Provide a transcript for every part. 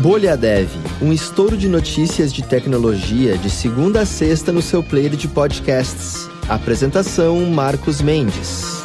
Bolha Dev, um estouro de notícias de tecnologia de segunda a sexta no seu player de podcasts. Apresentação Marcos Mendes.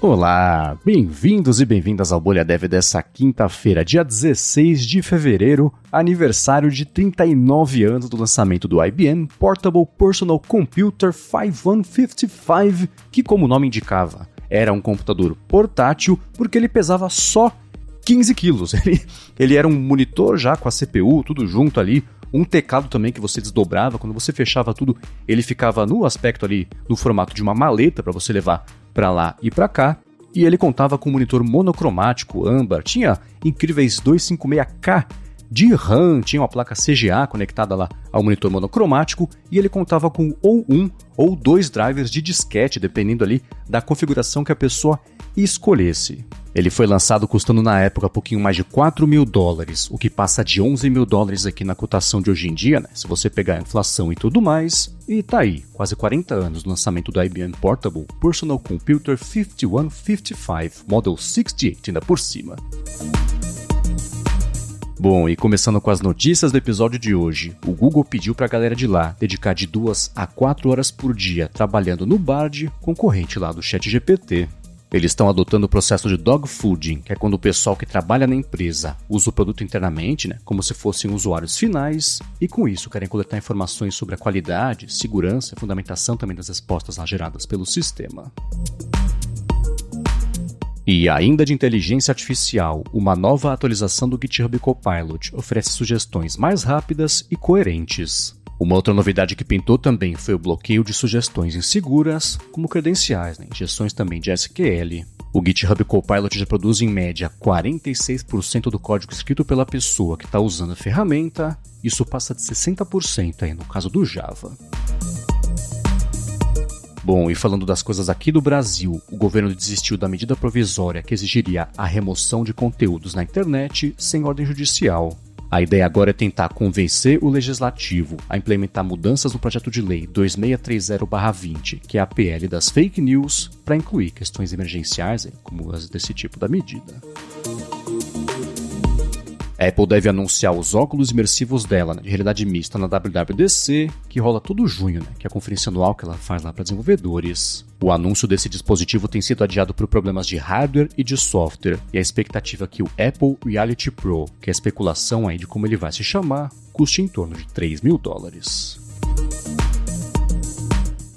Olá, bem-vindos e bem-vindas ao Bolha Dev dessa quinta-feira, dia 16 de fevereiro, aniversário de 39 anos do lançamento do IBM Portable Personal Computer 5155, que como o nome indicava, era um computador portátil porque ele pesava só 15 quilos. Ele, ele era um monitor já com a CPU, tudo junto ali, um teclado também que você desdobrava, quando você fechava tudo, ele ficava no aspecto ali, no formato de uma maleta para você levar para lá e para cá. E ele contava com um monitor monocromático âmbar, tinha incríveis 256K de RAM, tinha uma placa CGA conectada lá ao monitor monocromático e ele contava com ou um ou dois drivers de disquete, dependendo ali da configuração que a pessoa escolhesse. Ele foi lançado custando na época um pouquinho mais de 4 mil dólares, o que passa de 11 mil dólares aqui na cotação de hoje em dia, né? Se você pegar a inflação e tudo mais. E tá aí, quase 40 anos do lançamento do IBM Portable Personal Computer 5155 Model 68 ainda por cima. Bom, e começando com as notícias do episódio de hoje, o Google pediu para a galera de lá dedicar de 2 a 4 horas por dia trabalhando no Bard, concorrente lá do ChatGPT. Eles estão adotando o processo de dog fooding, que é quando o pessoal que trabalha na empresa usa o produto internamente, né, como se fossem usuários finais, e com isso querem coletar informações sobre a qualidade, segurança e fundamentação também das respostas geradas pelo sistema. E ainda de inteligência artificial, uma nova atualização do GitHub Copilot oferece sugestões mais rápidas e coerentes. Uma outra novidade que pintou também foi o bloqueio de sugestões inseguras, como credenciais, né? injeções também de SQL. O GitHub Copilot já produz em média 46% do código escrito pela pessoa que está usando a ferramenta, isso passa de 60% aí no caso do Java. Bom, e falando das coisas aqui do Brasil, o governo desistiu da medida provisória que exigiria a remoção de conteúdos na internet sem ordem judicial. A ideia agora é tentar convencer o legislativo a implementar mudanças no projeto de lei 2630-20, que é a PL das fake news, para incluir questões emergenciais, como as desse tipo da medida. A Apple deve anunciar os óculos imersivos dela né, de realidade mista na WWDC, que rola todo junho, né, que é a conferência anual que ela faz lá para desenvolvedores. O anúncio desse dispositivo tem sido adiado por problemas de hardware e de software, e a expectativa é que o Apple Reality Pro, que é a especulação aí de como ele vai se chamar, custe em torno de 3 mil dólares.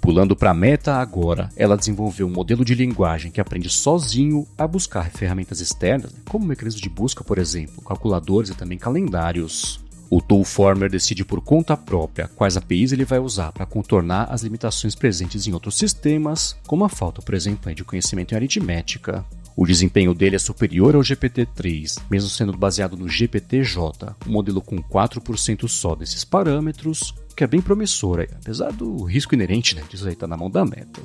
Pulando para a Meta agora, ela desenvolveu um modelo de linguagem que aprende sozinho a buscar ferramentas externas, como mecanismos de busca, por exemplo, calculadores e também calendários. O Toolformer decide por conta própria quais APIs ele vai usar para contornar as limitações presentes em outros sistemas, como a falta, por exemplo, de conhecimento em aritmética. O desempenho dele é superior ao GPT-3, mesmo sendo baseado no GPT-J, um modelo com 4% só desses parâmetros, que é bem promissor, aí, apesar do risco inerente né, disso aí estar tá na mão da meta.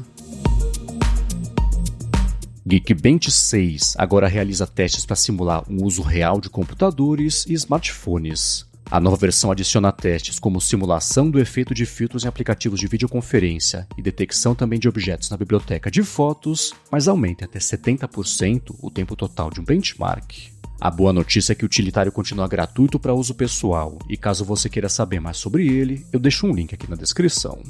Geekbench 6 agora realiza testes para simular um uso real de computadores e smartphones. A nova versão adiciona testes como simulação do efeito de filtros em aplicativos de videoconferência e detecção também de objetos na biblioteca de fotos, mas aumenta até 70% o tempo total de um benchmark. A boa notícia é que o utilitário continua gratuito para uso pessoal, e caso você queira saber mais sobre ele, eu deixo um link aqui na descrição.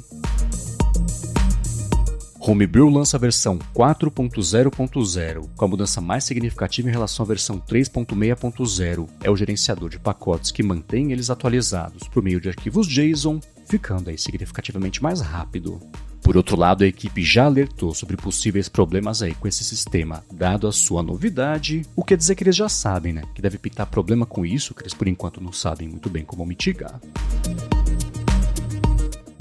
Homebrew lança a versão 4.0.0, com a mudança mais significativa em relação à versão 3.6.0. É o gerenciador de pacotes que mantém eles atualizados por meio de arquivos JSON, ficando aí significativamente mais rápido. Por outro lado, a equipe já alertou sobre possíveis problemas aí com esse sistema, dado a sua novidade, o que quer dizer que eles já sabem, né? Que deve pintar problema com isso, que eles por enquanto não sabem muito bem como mitigar.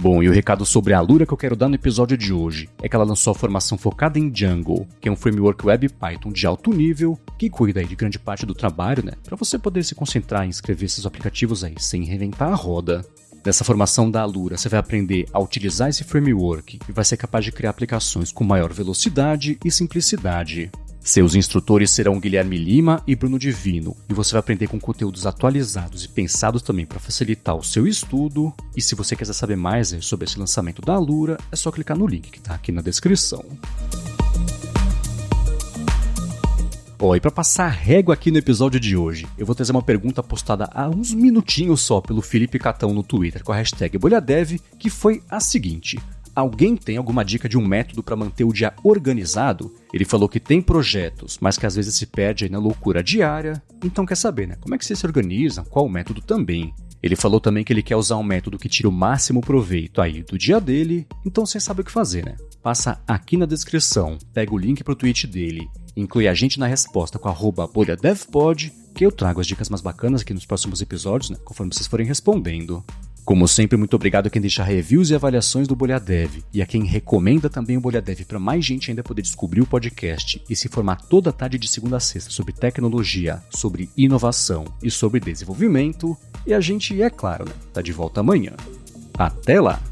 Bom, e o recado sobre a Alura que eu quero dar no episódio de hoje é que ela lançou a formação focada em Django, que é um framework web Python de alto nível que cuida de grande parte do trabalho, né? Para você poder se concentrar em escrever esses aplicativos aí sem reinventar a roda. Nessa formação da Alura, você vai aprender a utilizar esse framework e vai ser capaz de criar aplicações com maior velocidade e simplicidade. Seus instrutores serão Guilherme Lima e Bruno Divino, e você vai aprender com conteúdos atualizados e pensados também para facilitar o seu estudo. E se você quiser saber mais sobre esse lançamento da Alura, é só clicar no link que está aqui na descrição. Ó, e para passar régua aqui no episódio de hoje, eu vou trazer uma pergunta postada há uns minutinhos só pelo Felipe Catão no Twitter com a hashtag BolhaDev, que foi a seguinte: Alguém tem alguma dica de um método para manter o dia organizado? Ele falou que tem projetos, mas que às vezes se perde aí na loucura diária. Então quer saber, né? Como é que você se organiza? Qual o método também? Ele falou também que ele quer usar um método que tira o máximo proveito aí do dia dele, então você sabe o que fazer, né? Passa aqui na descrição, pega o link pro tweet dele Inclui a gente na resposta com arroba bolhadevpod, que eu trago as dicas mais bacanas aqui nos próximos episódios, né, conforme vocês forem respondendo. Como sempre, muito obrigado a quem deixa reviews e avaliações do Bolhadev e a quem recomenda também o Bolhadev para mais gente ainda poder descobrir o podcast e se formar toda tarde de segunda a sexta sobre tecnologia, sobre inovação e sobre desenvolvimento. E a gente, é claro, né, tá de volta amanhã. Até lá!